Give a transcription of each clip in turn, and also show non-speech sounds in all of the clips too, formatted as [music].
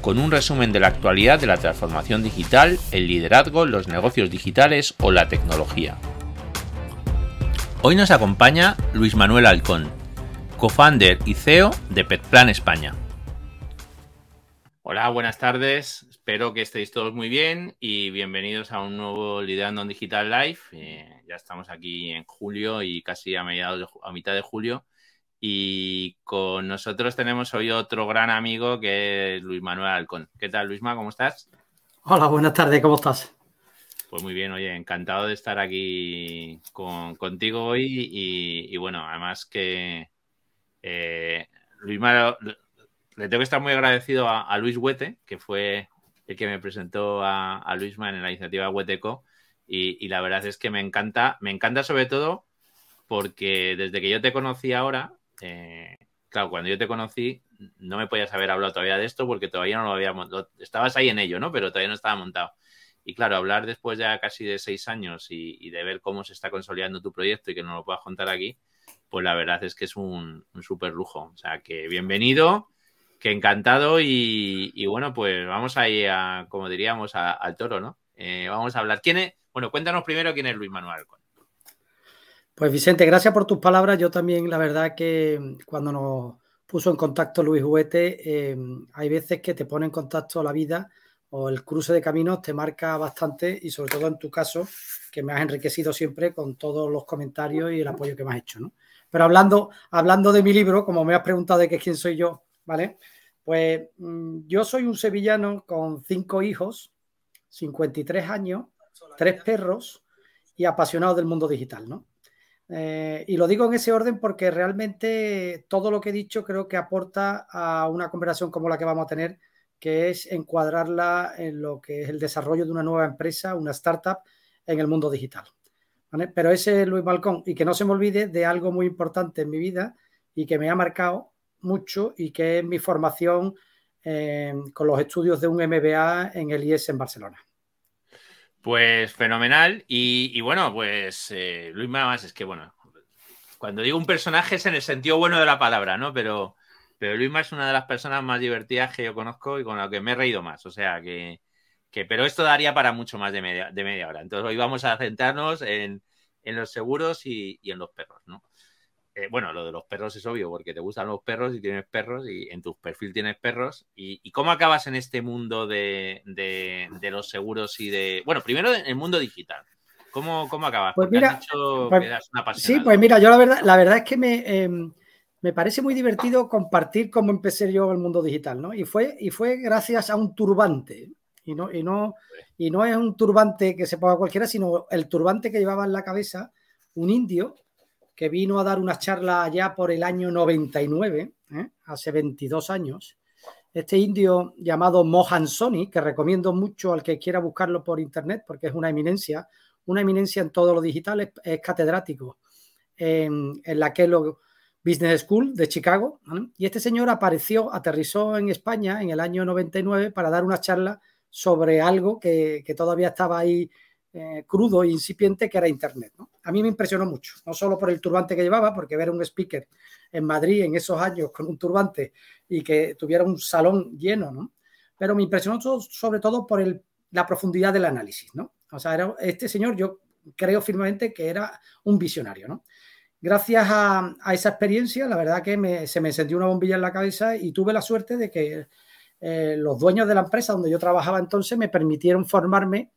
con un resumen de la actualidad de la transformación digital, el liderazgo, los negocios digitales o la tecnología. Hoy nos acompaña Luis Manuel Alcón, co-founder y CEO de Petplan España. Hola, buenas tardes. Espero que estéis todos muy bien y bienvenidos a un nuevo Liderando en Digital Live. Eh, ya estamos aquí en julio y casi a mediados a mitad de julio y con nosotros tenemos hoy otro gran amigo que es Luis Manuel Alcón. ¿Qué tal, Luisma? ¿Cómo estás? Hola, buenas tardes, ¿cómo estás? Pues muy bien, oye, encantado de estar aquí contigo hoy y, bueno, además que eh, Luisma, le tengo que estar muy agradecido a, Luis Huete, que fue el que me presentó a, a Luisma en la iniciativa Hueteco y, y la verdad es que me encanta, me encanta sobre todo porque desde que yo te conocí ahora, eh, claro, cuando yo te conocí, no me podías haber hablado todavía de esto porque todavía no lo habíamos. Estabas ahí en ello, ¿no? Pero todavía no estaba montado. Y claro, hablar después ya casi de seis años y, de ver cómo se está consolidando tu proyecto y que no lo puedas contar aquí, pues la verdad es que es un, súper lujo. O sea, que bienvenido, que encantado y, bueno, pues vamos ahí a, como diríamos, al toro, ¿no? Eh, vamos a hablar. ¿Quién es? Bueno, cuéntanos primero quién es Luis Manuel. Pues Vicente, gracias por tus palabras. Yo también, la verdad que mm, cuando nos puso en contacto Luis Huete, em, hay veces que te pone en contacto la vida o el cruce de caminos te marca bastante y sobre todo en tu caso, que me has enriquecido siempre con todos los comentarios y el apoyo que me has hecho. ¿no? Pero hablando, hablando de mi libro, como me has preguntado de qué quién soy yo, ¿vale? Pues mm, yo soy un sevillano con cinco hijos, 53 años, tres perros y apasionado del mundo digital, ¿no? Eh, y lo digo en ese orden porque realmente todo lo que he dicho creo que aporta a una conversación como la que vamos a tener, que es encuadrarla en lo que es el desarrollo de una nueva empresa, una startup en el mundo digital. Pero ese es Luis Balcón y que no se me olvide de algo muy importante en mi vida y que me ha marcado mucho y que es mi formación eh, con los estudios de un MBA en el IES en Barcelona. Pues fenomenal. Y, bueno, pues eh, Luis más es que, bueno, cuando digo un personaje es en el sentido bueno de la palabra, ¿no? Pero, pero Luis es una de las personas más divertidas que yo conozco y con la que me he reído más. O sea que, que pero esto daría para mucho más de media, de media hora. Entonces hoy vamos a centrarnos en, en los seguros y en los perros, ¿no? Eh, bueno, lo de los perros es obvio, porque te gustan los perros y tienes perros y en tu perfil tienes perros. ¿Y, cómo acabas en este mundo de, los seguros y de... Bueno, primero en el mundo digital. ¿Cómo, cómo acabas? Pues mira, pues sí, pues mira, yo la verdad, la verdad es que em, me, parece muy divertido compartir cómo empecé yo el mundo digital, ¿no? Y fue, y fue gracias a un turbante. Y no, y, no, y no es un turbante que se ponga cualquiera, sino el turbante que llevaba en la cabeza un indio que vino a dar una charla allá por el año 99, ¿eh? hace 22 años. Este indio llamado Mohan Soni, que recomiendo mucho al que quiera buscarlo por internet porque es una eminencia, una eminencia en todo lo digital, es, catedrático en, la Kellogg Business School de Chicago. Y este señor apareció, aterrizó en España en el año 99 para dar una charla sobre algo que, que todavía estaba ahí eh, crudo e incipiente que era Internet. A mí me impresionó mucho, no solo por el turbante que llevaba, porque ver un speaker en Madrid en esos años con un turbante y que tuviera un salón lleno, ¿no? pero me impresionó sobre todo por el, la profundidad del análisis. ¿no? O sea, era, este señor yo creo firmemente que era un visionario. ¿no? Gracias a, esa experiencia, la verdad que se me encendió una bombilla en la cabeza y tuve la suerte de que eh, los dueños de la empresa donde yo trabajaba entonces me permitieron formarme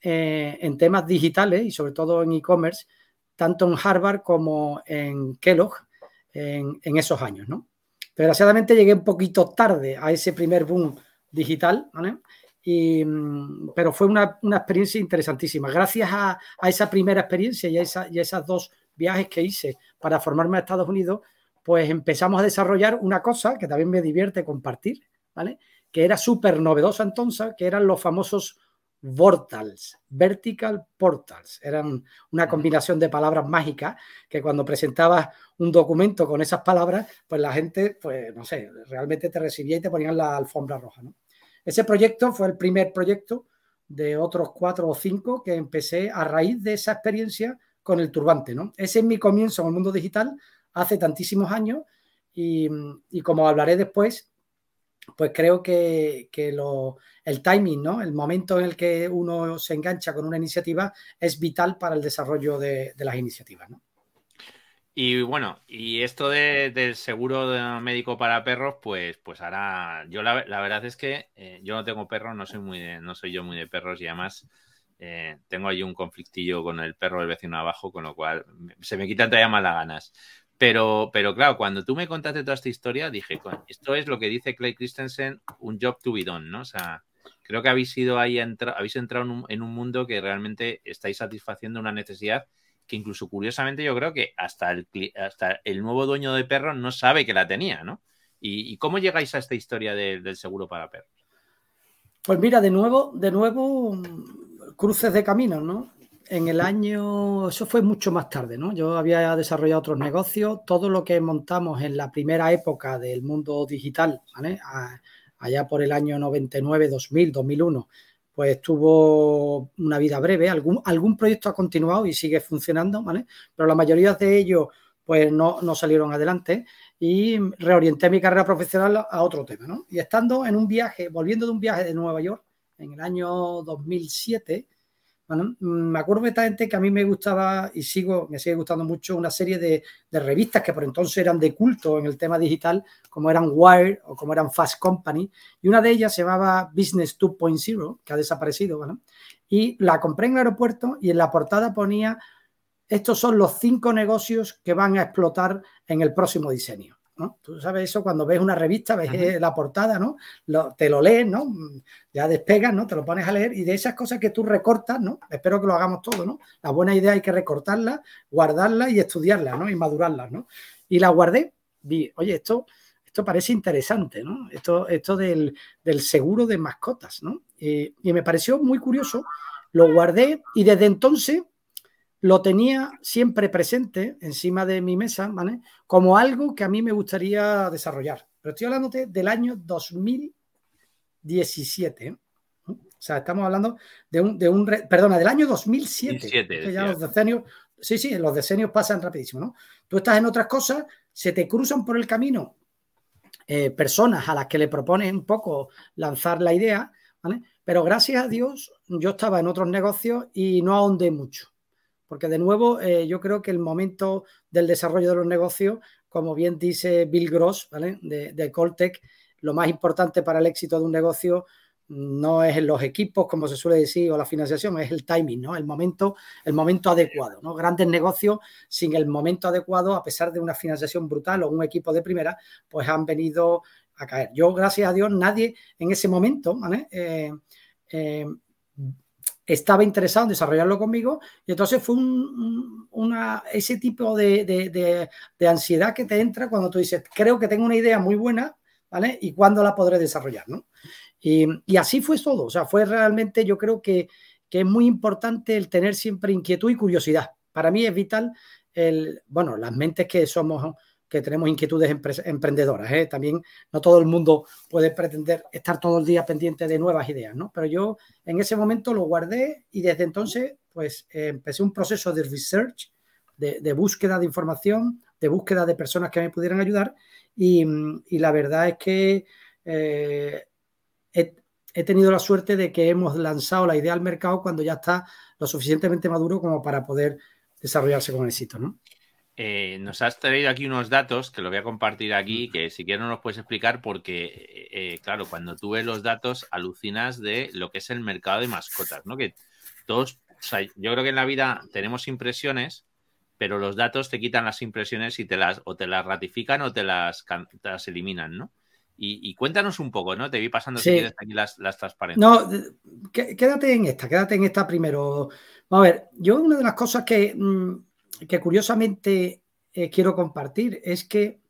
eh, en temas digitales y sobre todo en e-commerce, tanto en Harvard como en Kellogg en, esos años. ¿no? Desgraciadamente llegué un poquito tarde a ese primer boom digital, y, mm, pero fue una, experiencia interesantísima. Gracias a, esa primera experiencia y a, esa, y dos viajes que hice para formarme a Estados Unidos, pues empezamos a desarrollar una cosa que también me divierte compartir, ¿vale? que era súper novedosa entonces, que eran los famosos Vortals, Vertical Portals. Eran una combinación de palabras mágicas que cuando presentabas un documento con esas palabras, pues la gente, pues no sé, realmente te recibía y te ponían la alfombra roja. Ese proyecto fue el primer proyecto de otros cuatro o cinco que empecé a raíz de esa experiencia con el turbante. ¿no? Ese es mi comienzo en el mundo digital hace tantísimos años y, y como hablaré después, pues creo que, el timing, ¿no? El momento en el que uno se engancha con una iniciativa es vital para el desarrollo de, las iniciativas, ¿no? Y bueno, y esto del seguro médico para perros, pues, pues ahora, yo la, verdad es que eh, yo no tengo perros, no soy muy no soy yo muy de perros y además eh, tengo ahí un conflictillo con el perro del vecino abajo, con lo cual se me quitan todavía más las ganas. Pero, pero claro, cuando tú me contaste toda esta historia, dije, esto es lo que dice Clay Christensen, un job to be done, ¿no? O sea, creo que habéis ido ahí, habéis entrado en un, mundo que realmente estáis satisfaciendo una necesidad que incluso curiosamente yo creo que hasta el, hasta el nuevo dueño de perros no sabe que la tenía, ¿no? ¿Y, cómo llegáis a esta historia del seguro para perros? Pues mira, de nuevo, de nuevo, cruces de caminos, ¿no? en el año, eso fue mucho más tarde, ¿no? Yo había desarrollado otros negocios, todo lo que montamos en la primera época del mundo digital, ¿vale? Allá por el año 99, 2000, 2001, pues tuvo una vida breve, algún, algún proyecto ha continuado y sigue funcionando, ¿vale? Pero la mayoría de ellos pues no, no salieron adelante y reorienté mi carrera profesional a otro tema, ¿no? Y estando en un viaje, volviendo de un viaje de Nueva York en el año 2007, bueno, mm, me acuerdo perfectamente que a mí me gustaba y sigo, me sigue gustando mucho una serie de, revistas que por entonces eran de culto en el tema digital, como eran Wire o como eran Fast Company, y una de ellas se llamaba Business 2.0, que ha desaparecido, y la compré en el aeropuerto y en la portada ponía, estos son los cinco negocios que van a explotar en el próximo diseño. Tú sabes eso cuando ves una revista, ves la portada, ¿no? te lo lees, ¿no? Ya despegas, ¿no? Te lo pones a leer y de esas cosas que tú recortas, ¿no? Espero que lo hagamos todo, ¿no? La buena idea hay que recortarla, guardarla y estudiarla, ¿no? Y madurarla, ¿no? Y la guardé, vi, oye, esto, esto parece interesante, ¿no? Esto, esto del, seguro de mascotas, ¿no? y me pareció muy curioso, lo guardé y desde entonces lo tenía siempre presente encima de mi mesa, ¿vale? Como algo que a mí me gustaría desarrollar. Pero estoy hablando del año 2017. ¿eh? O sea, estamos hablando de un, de un perdona, del año 2007. ya los decenios, sí, sí, los decenios pasan rapidísimo, ¿no? Tú estás en otras cosas, se te cruzan por el camino eh, personas a las que le propones un poco lanzar la idea, ¿vale? Pero gracias a Dios yo estaba en otros negocios y no ahondé mucho. Porque de nuevo, eh, yo creo que el momento del desarrollo de los negocios, como bien dice Bill Gross, ¿vale? de, de Coltec, lo más importante para el éxito de un negocio no es en los equipos, como se suele decir, o la financiación, es el timing, ¿no? El momento, el momento adecuado. Grandes negocios sin el momento adecuado, a pesar de una financiación brutal o un equipo de primera, pues han venido a caer. Yo, gracias a Dios, nadie en ese momento, ¿vale? Eh, eh, estaba interesado en desarrollarlo conmigo y entonces fue una, ese tipo de, ansiedad que te entra cuando tú dices, creo que tengo una idea muy buena, ¿vale? Y cuándo la podré desarrollar, ¿no? Y, así fue todo, o sea, fue realmente, yo creo que, que, es muy importante el tener siempre inquietud y curiosidad. Para mí es vital el, bueno, las mentes que somos que tenemos inquietudes emprendedoras. ¿eh? También no todo el mundo puede pretender estar todo el día pendiente de nuevas ideas, ¿no? Pero yo en ese momento lo guardé y desde entonces pues empecé un proceso de research, de, búsqueda de información, de búsqueda de personas que me pudieran ayudar y, la verdad es que eh, he, he tenido la suerte de que hemos lanzado la idea al mercado cuando ya está lo suficientemente maduro como para poder desarrollarse con éxito, ¿no? Eh, nos has traído aquí unos datos que lo voy a compartir aquí, que si quieres no nos puedes explicar porque, eh, eh, claro, cuando tú ves los datos alucinas de lo que es el mercado de mascotas, ¿no? Que todos, o sea, yo creo que en la vida tenemos impresiones, pero los datos te quitan las impresiones y te las o te las ratifican o te las, las eliminan, ¿no? Y, cuéntanos un poco, ¿no? Te vi pasando si quieres aquí las, las transparencias. No, quédate en esta, quédate en esta primero. Vamos a ver, yo una de las cosas que... Mm, que curiosamente eh, quiero compartir es que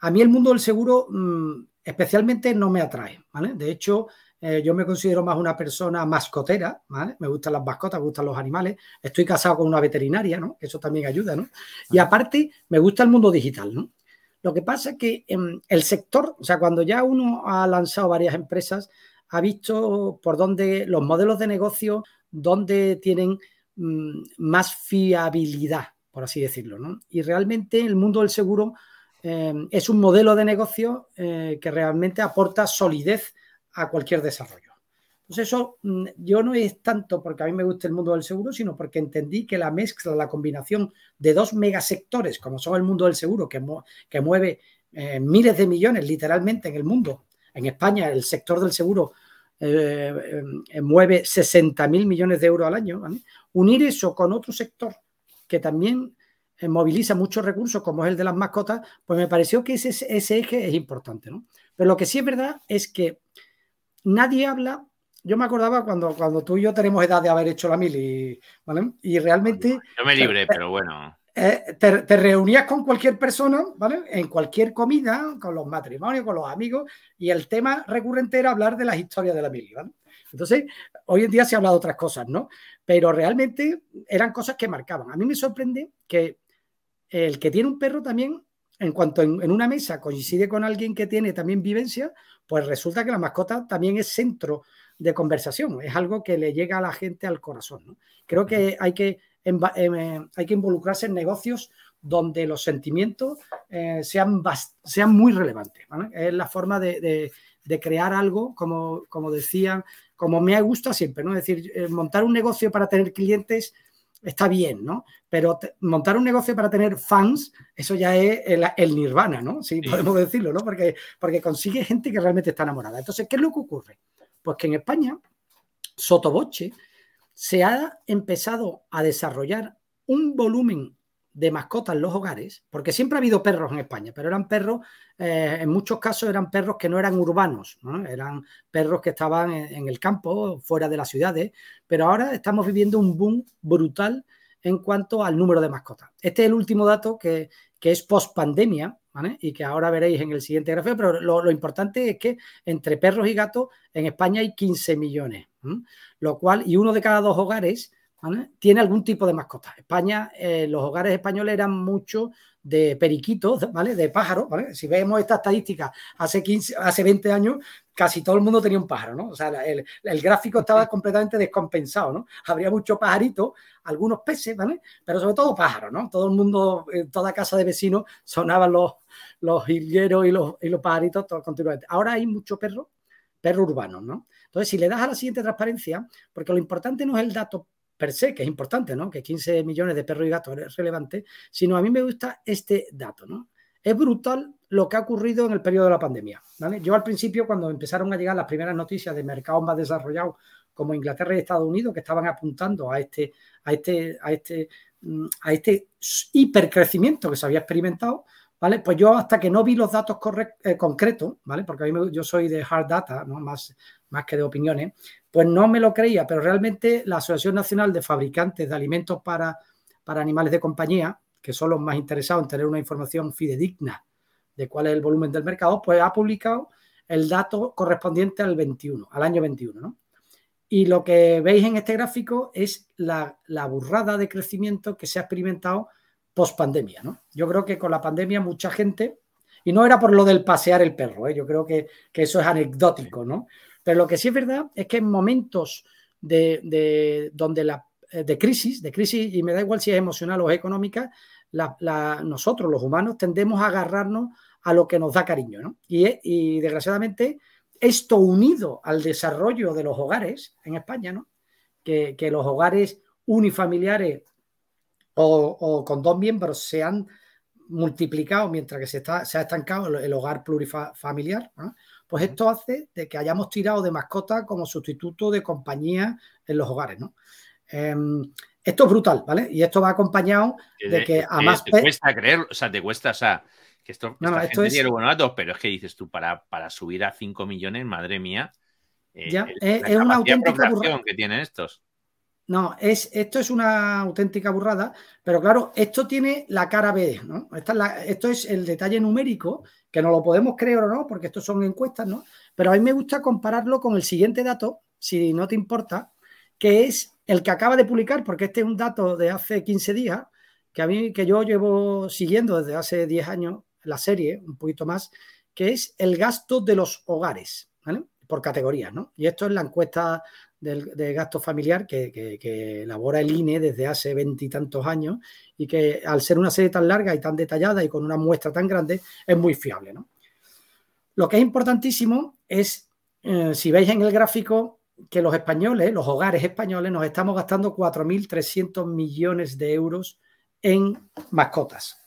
a mí el mundo del seguro mm, especialmente no me atrae, ¿vale? De hecho, eh, yo me considero más una persona mascotera, ¿vale? Me gustan las mascotas, me gustan los animales. Estoy casado con una veterinaria, ¿no? Eso también ayuda, ¿no? Y aparte, me gusta el mundo digital, ¿no? Lo que pasa es que em, el sector, o sea, cuando ya uno ha lanzado varias empresas, ha visto por dónde los modelos de negocio, dónde tienen mm, más fiabilidad, por así decirlo, ¿no? Y realmente el mundo del seguro em, es un modelo de negocio eh, que realmente aporta solidez a cualquier desarrollo. Entonces eso mm, yo no es tanto porque a mí me gusta el mundo del seguro, sino porque entendí que la mezcla, la combinación de dos megasectores, como son el mundo del seguro, que, mueve eh, miles de millones literalmente en el mundo. En España el sector del seguro eh, eh, mueve 60 mil millones de euros al año. Unir eso con otro sector que también moviliza muchos recursos, como es el de las mascotas, pues me pareció que ese, ese eje es importante. ¿no? Pero lo que sí es verdad es que nadie habla. Yo me acordaba cuando, cuando tú y yo tenemos edad de haber hecho la mili, ¿vale? Y realmente. Yo me libré, pero bueno. Eh, te, reunías con cualquier persona, ¿vale? En cualquier comida, con los matrimonios, con los amigos, y el tema recurrente era hablar de las historias de la mili, ¿vale? Entonces, hoy en día se habla de otras cosas, ¿no? Pero realmente eran cosas que marcaban. A mí me sorprende que el que tiene un perro también, en cuanto en una mesa coincide con alguien que tiene también vivencia, pues resulta que la mascota también es centro de conversación, es algo que le llega a la gente al corazón. Creo que hay que, em, eh, hay que involucrarse en negocios donde los sentimientos eh, sean, sean muy relevantes. Es la forma de, crear algo, como, como decían, como me gusta siempre, ¿no? Es decir, eh, montar un negocio para tener clientes está bien, ¿no? Pero montar un negocio para tener fans, eso ya es el, nirvana, ¿no? Sí, podemos decirlo, ¿no? Porque, porque consigue gente que realmente está enamorada. Entonces, ¿qué es lo que ocurre? Pues que en España, sotoboche, se ha empezado a desarrollar un volumen de mascotas en los hogares, porque siempre ha habido perros en España, pero eran perros, eh, en muchos casos eran perros que no eran urbanos, eran perros que estaban en, el campo, fuera de las ciudades, pero ahora estamos viviendo un boom brutal en cuanto al número de mascotas. Este es el último dato que, es post pandemia, y que ahora veréis en el siguiente gráfico, pero lo, importante es que entre perros y gatos en España hay 15 millones, lo cual, y uno de cada dos hogares tiene algún tipo de mascota. España, eh, los hogares españoles eran mucho de periquitos, ¿vale? De pájaros, ¿vale? Si vemos esta estadística hace 15, hace 20 años, casi todo el mundo tenía un pájaro, ¿no? O sea, el, gráfico estaba completamente descompensado, ¿no? Habría muchos pajaritos, algunos peces, ¿vale? Pero sobre todo pájaros, ¿no? Todo el mundo, en toda casa de vecinos sonaban los, los y los, y los pajaritos todo, continuamente. Ahora hay muchos perros, perros urbanos, ¿no? Entonces, si le das a la siguiente transparencia, porque lo importante no es el dato per se, que es importante, ¿no? Que 15 millones de perros y gatos es relevante, sino a mí me gusta este dato, ¿no? Es brutal lo que ha ocurrido en el periodo de la pandemia. Yo al principio, cuando empezaron a llegar las primeras noticias de mercados más desarrollados como Inglaterra y Estados Unidos, que estaban apuntando a este, a este, a este, mm, a este hipercrecimiento que se había experimentado, ¿vale? Pues yo hasta que no vi los datos eh, concretos, ¿vale? Porque a mí yo soy de hard data, ¿no? Más, más que de opiniones, pues no me lo creía, pero realmente la Asociación Nacional de Fabricantes de Alimentos para, para Animales de Compañía, que son los más interesados en tener una información fidedigna de cuál es el volumen del mercado, pues ha publicado el dato correspondiente al 21, al año 21, ¿no? Y lo que veis en este gráfico es la, burrada de crecimiento que se ha experimentado post pandemia, ¿no? Yo creo que con la pandemia mucha gente, y no era por lo del pasear el perro, ¿eh? yo creo que, que, eso es anecdótico, ¿no? Pero lo que sí es verdad es que en momentos de, donde la, eh, de crisis, de crisis, y me da igual si es emocional o económica, nosotros los humanos tendemos a agarrarnos a lo que nos da cariño. ¿no? Y, desgraciadamente, esto unido al desarrollo de los hogares en España, ¿no? que, los hogares unifamiliares o, con dos miembros se han multiplicado mientras que se, está, se ha estancado el, hogar plurifamiliar, ¿no? pues esto hace de que hayamos tirado de mascota como sustituto de compañía en los hogares, ¿no? Em, esto es brutal, ¿vale? Y esto va acompañado de que a más... Te cuesta creer, o sea, te cuesta, o sea, que esto, no, esto es... tiene buenos datos, pero es que dices tú, para, para subir a 5 millones, madre mía, eh, ya, es, una auténtica que tienen estos. No, es, esto es una auténtica burrada, pero claro, esto tiene la cara B, ¿no? esto es el detalle numérico, que no lo podemos creer o no, porque estos son encuestas, ¿no? Pero a mí me gusta compararlo con el siguiente dato, si no te importa, que es el que acaba de publicar, porque este es un dato de hace 15 días, que a mí, que yo llevo siguiendo desde hace 10 años, la serie, un poquito más, que es el gasto de los hogares, ¿vale? Por categorías, ¿no? Y esto es la encuesta de gasto familiar que, elabora el INE desde hace veintitantos años y que al ser una serie tan larga y tan detallada y con una muestra tan grande es muy fiable. ¿no? Lo que es importantísimo es, eh, si veis en el gráfico, que los españoles, los hogares españoles, nos estamos gastando 4.300 millones de euros en mascotas.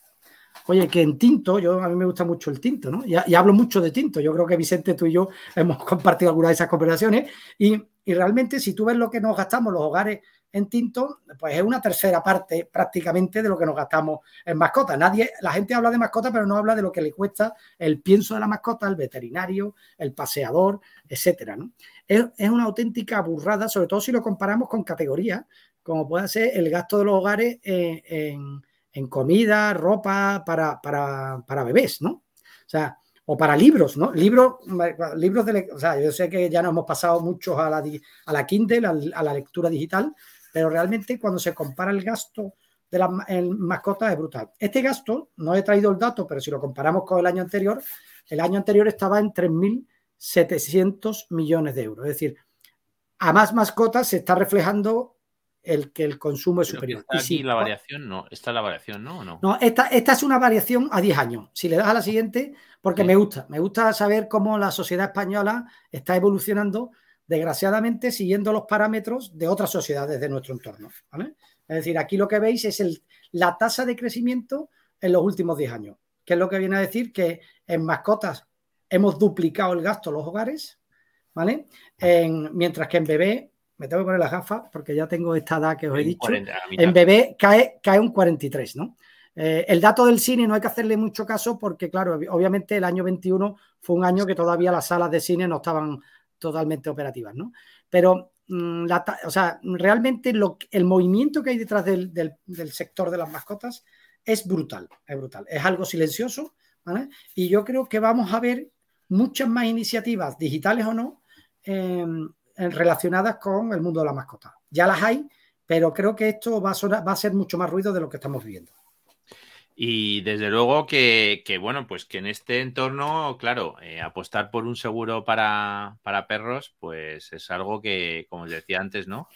Oye, que en tinto, yo a mí me gusta mucho el tinto, ¿no? Y, hablo mucho de tinto. Yo creo que Vicente, tú y yo [laughs] hemos compartido algunas de esas conversaciones. Y, realmente, si tú ves lo que nos gastamos los hogares en tinto, pues es una tercera parte prácticamente de lo que nos gastamos en mascotas. Nadie, la gente habla de mascotas, pero no habla de lo que le cuesta el pienso de la mascota, el veterinario, el paseador, etcétera. ¿no? Es, una auténtica burrada, sobre todo si lo comparamos con categorías, como puede ser el gasto de los hogares en en comida, ropa para, para, bebés, ¿no? O sea, o para libros, ¿no? Libros, libros de, o sea, yo sé que ya nos hemos pasado muchos a la, a la Kindle, a, la lectura digital, pero realmente cuando se compara el gasto de las mascotas es brutal. Este gasto, no he traído el dato, pero si lo comparamos con el año anterior, el año anterior estaba en 3.700 millones de euros. Es decir, a más mascotas se está reflejando el que el consumo es superior. Está aquí la variación, no. Está la variación, ¿no? No, no esta, esta, es una variación a 10 años. Si le das a la siguiente, porque me gusta, me gusta saber cómo la sociedad española está evolucionando, desgraciadamente, siguiendo los parámetros de otras sociedades de nuestro entorno. Es decir, aquí lo que veis es el, la tasa de crecimiento en los últimos 10 años, que es lo que viene a decir que en mascotas hemos duplicado el gasto en los hogares, ¿vale? En, mientras que en bebé me tengo que poner las gafas porque ya tengo esta edad que os he dicho. en bebé cae, cae un 43, ¿no? Eh, el dato del cine no hay que hacerle mucho caso porque, claro, obviamente el año 21 fue un año que todavía las salas de cine no estaban totalmente operativas, ¿no? Pero, mm, o sea, realmente lo, el movimiento que hay detrás del, sector de las mascotas es brutal, es brutal. Es algo silencioso, ¿vale? Y yo creo que vamos a ver muchas más iniciativas, digitales o no, em, relacionadas con el mundo de la mascota. Ya las hay, pero creo que esto va a, a ser mucho más ruido de lo que estamos viviendo. Y desde luego que, bueno, pues que en este entorno, claro, eh, apostar por un seguro para, perros, pues es algo que, como os decía antes, ¿no?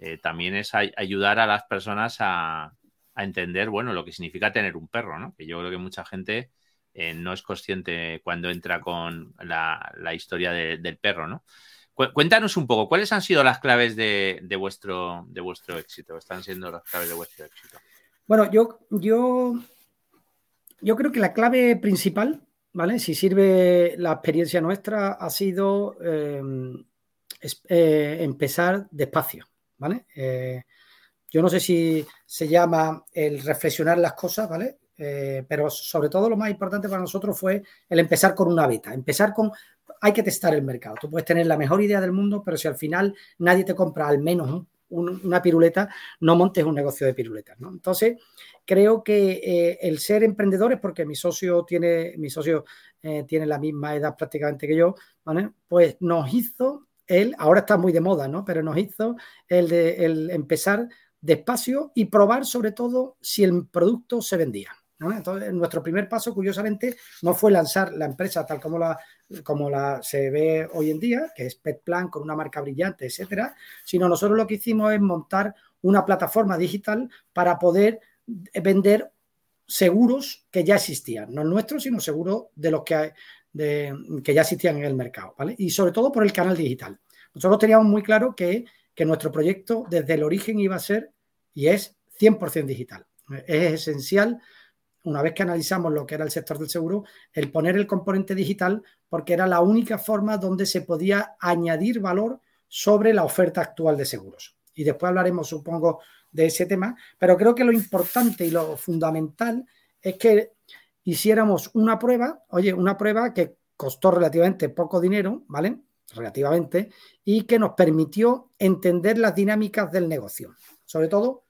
Eh, también es ayudar a las personas a, entender, bueno, lo que significa tener un perro, ¿no? Que yo creo que mucha gente eh, no es consciente cuando entra con la, historia del perro, ¿no? Cuéntanos un poco, ¿cuáles han sido las claves de, vuestro, de vuestro éxito? ¿Están siendo las claves de vuestro éxito? Bueno, yo, yo, yo creo que la clave principal, ¿vale? Si sirve la experiencia nuestra, ha sido em, eh, empezar despacio, ¿vale? Eh, yo no sé si se llama el reflexionar las cosas, ¿vale? Eh, pero sobre todo lo más importante para nosotros fue el empezar con una beta, empezar con hay que testar el mercado. Tú puedes tener la mejor idea del mundo, pero si al final nadie te compra al menos una piruleta, no montes un negocio de piruletas. Entonces, creo que eh, el ser emprendedores, porque mi socio tiene, mi socio eh, tiene la misma edad prácticamente que yo, pues nos hizo él, ahora está muy de moda, ¿no? Pero nos hizo el de el empezar despacio y probar sobre todo si el producto se vendía. Entonces, nuestro primer paso, curiosamente, no fue lanzar la empresa tal como la, como la se ve hoy en día, que es Petplan con una marca brillante, etcétera, sino nosotros lo que hicimos es montar una plataforma digital para poder vender seguros que ya existían, no nuestros, sino seguros de los que, que ya existían en el mercado, ¿vale? Y sobre todo por el canal digital. Nosotros teníamos muy claro que, que nuestro proyecto desde el origen iba a ser y es 100% digital. Es esencial una vez que analizamos lo que era el sector del seguro, el poner el componente digital porque era la única forma donde se podía añadir valor sobre la oferta actual de seguros. Y después hablaremos, supongo, de ese tema, pero creo que lo importante y lo fundamental es que hiciéramos una prueba, oye, una prueba que costó relativamente poco dinero, ¿vale? relativamente, y que nos permitió entender las dinámicas del negocio. Sobre todo,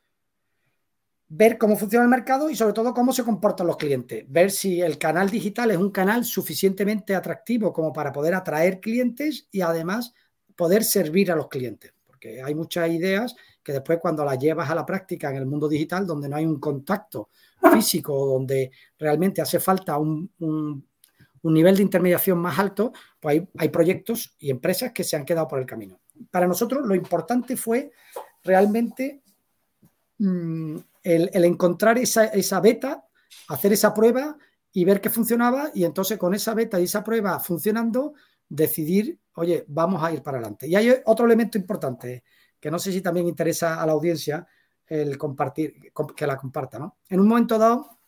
ver cómo funciona el mercado y sobre todo cómo se comportan los clientes. Ver si el canal digital es un canal suficientemente atractivo como para poder atraer clientes y además poder servir a los clientes. Porque hay muchas ideas que después cuando las llevas a la práctica en el mundo digital, donde no hay un contacto físico, donde realmente hace falta un, nivel de intermediación más alto, pues hay, hay, proyectos y empresas que se han quedado por el camino. Para nosotros lo importante fue realmente mm, el, encontrar esa, beta, hacer esa prueba y ver que funcionaba y entonces con esa beta y esa prueba funcionando, decidir, oye, vamos a ir para adelante. Y hay otro elemento importante que no sé si también interesa a la audiencia el compartir, que la comparta, ¿no? En un momento dado,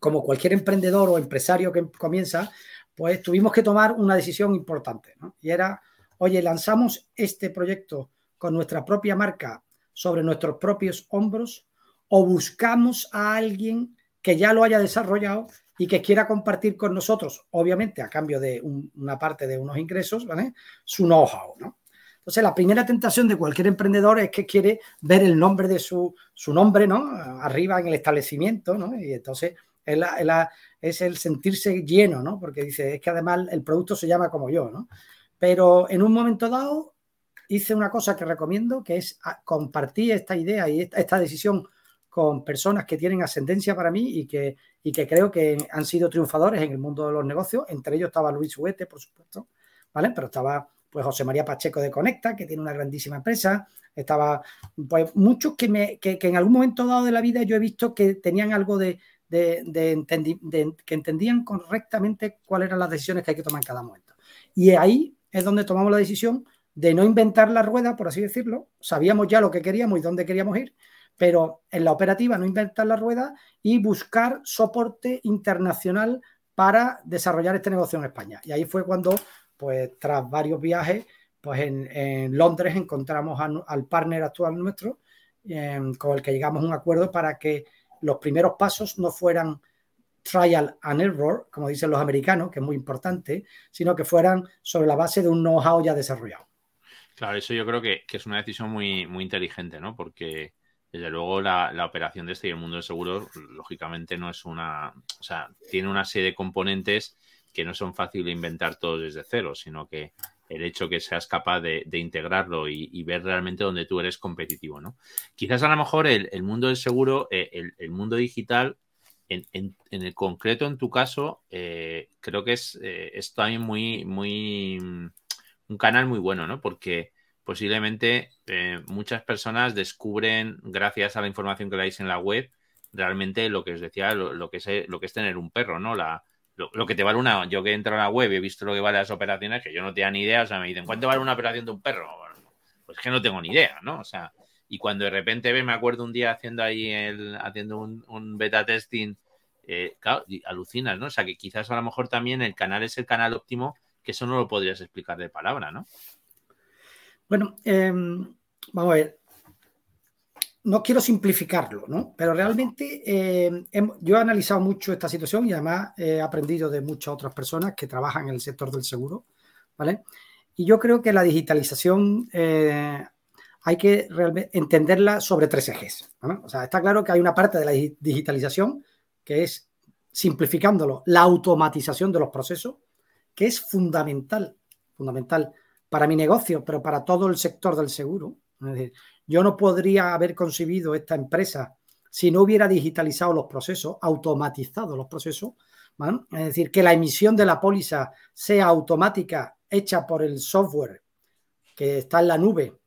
como cualquier emprendedor o empresario que comienza, pues tuvimos que tomar una decisión importante. Y era, oye, lanzamos este proyecto con nuestra propia marca sobre nuestros propios hombros o buscamos a alguien que ya lo haya desarrollado y que quiera compartir con nosotros, obviamente a cambio de una parte de unos ingresos, ¿vale? Su know-how, ¿no? Entonces, la primera tentación de cualquier emprendedor es que quiere ver el nombre de su, nombre, ¿no? Arriba en el establecimiento, ¿no? Y entonces es, el sentirse lleno, ¿no? Porque dice, es que además el producto se llama como yo, ¿no? Pero en un momento dado hice una cosa que recomiendo, que es compartir esta idea y esta, decisión con personas que tienen ascendencia para mí y que, y que creo que han sido triunfadores en el mundo de los negocios. Entre ellos estaba Luis Huete, por supuesto, ¿vale? Pero estaba pues José María Pacheco de Conecta, que tiene una grandísima empresa, estaba, pues muchos que, me, que, en algún momento dado de la vida yo he visto que tenían algo de, que entendían correctamente cuáles eran las decisiones que hay que tomar en cada momento. Y ahí es donde tomamos la decisión de no inventar la rueda, por así decirlo. Sabíamos ya lo que queríamos y dónde queríamos ir, pero en la operativa no inventar la rueda y buscar soporte internacional para desarrollar este negocio en España. Y ahí fue cuando pues tras varios viajes, pues en, Londres encontramos al partner actual nuestro, em, con el que llegamos a un acuerdo para que los primeros pasos no fueran trial and error, como dicen los americanos, que es muy importante, sino que fueran sobre la base de un know-how ya desarrollado. Claro, eso yo creo que, es una decisión muy, muy inteligente, ¿no? Porque desde luego la, la, operación de este y el mundo de seguros, lógicamente, no es una. O sea, tiene una serie de componentes que no son fáciles de inventar todos desde cero, sino que el hecho que seas capaz de, integrarlo y, ver realmente dónde tú eres competitivo, ¿no? Quizás a lo mejor el, mundo del seguro, eh, el, mundo digital, en, el concreto, en tu caso, eh, creo que es, eh, es, también muy, muy, un canal muy bueno, ¿no? Porque posiblemente muchas personas descubren, gracias a la información que dais en la web, realmente lo que os decía, lo, que, es, lo que es tener un perro, ¿no? La, lo, que te vale una, yo que entro a la web y he visto lo que vale las operaciones, que yo no tenía ni idea, o sea, me dicen, ¿cuánto vale una operación de un perro? pues que no tengo ni idea, ¿no? O sea, y cuando de repente ves, me acuerdo un día haciendo ahí el, haciendo un, beta testing, eh, claro, alucinas, ¿no? O sea, que quizás a lo mejor también el canal es el canal óptimo, que eso no lo podrías explicar de palabra, ¿no? Bueno, em, vamos a ver, no quiero simplificarlo, ¿no? Pero realmente eh, yo he analizado mucho esta situación y además he aprendido de muchas otras personas que trabajan en el sector del seguro, ¿vale? Y yo creo que la digitalización eh, hay que entenderla sobre tres ejes. O sea, está claro que hay una parte de la digitalización que es, simplificándolo, la automatización de los procesos, que es fundamental, fundamental para mi negocio, pero para todo el sector del seguro. Es decir, yo no podría haber concebido esta empresa si no hubiera digitalizado los procesos, automatizado los procesos. Es decir, que la emisión de la póliza sea automática, hecha por el software que está en la nube,